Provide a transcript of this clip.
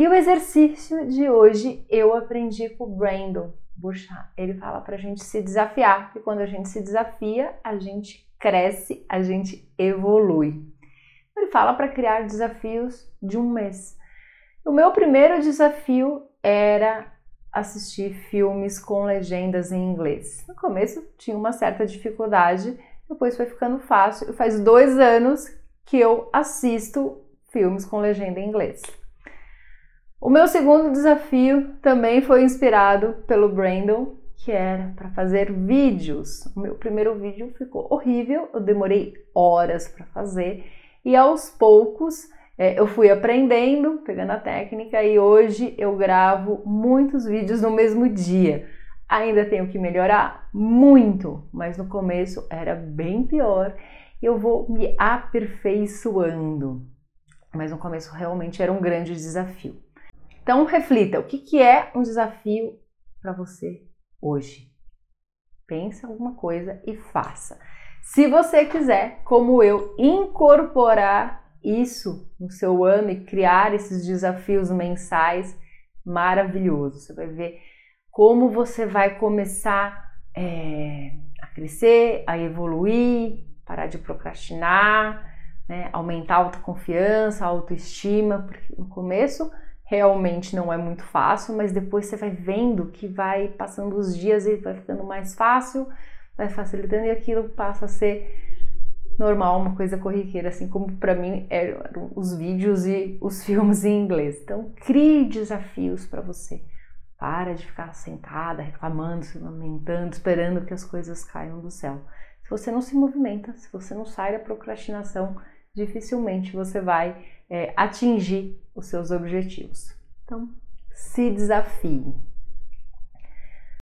E o exercício de hoje eu aprendi com o Brandon Burchard. Ele fala para a gente se desafiar, porque quando a gente se desafia, a gente cresce, a gente evolui. Ele fala para criar desafios de um mês. O meu primeiro desafio era assistir filmes com legendas em inglês. No começo tinha uma certa dificuldade, depois foi ficando fácil. E faz dois anos que eu assisto filmes com legenda em inglês. O meu segundo desafio também foi inspirado pelo Brandon, que era para fazer vídeos. O meu primeiro vídeo ficou horrível, eu demorei horas para fazer e aos poucos é, eu fui aprendendo, pegando a técnica e hoje eu gravo muitos vídeos no mesmo dia. Ainda tenho que melhorar muito, mas no começo era bem pior. Eu vou me aperfeiçoando, mas no começo realmente era um grande desafio. Então reflita, o que, que é um desafio para você hoje? Pensa alguma coisa e faça. Se você quiser, como eu, incorporar isso no seu ano e criar esses desafios mensais, maravilhoso. Você vai ver como você vai começar é, a crescer, a evoluir, parar de procrastinar, né, aumentar a autoconfiança, a autoestima, porque no começo realmente não é muito fácil, mas depois você vai vendo que vai passando os dias e vai ficando mais fácil, vai facilitando e aquilo passa a ser normal, uma coisa corriqueira, assim como para mim eram os vídeos e os filmes em inglês. Então, crie desafios para você. Para de ficar sentada, reclamando, se lamentando, esperando que as coisas caiam do céu. Se você não se movimenta, se você não sai da procrastinação, dificilmente você vai é, atingir os seus objetivos. Então, se desafie.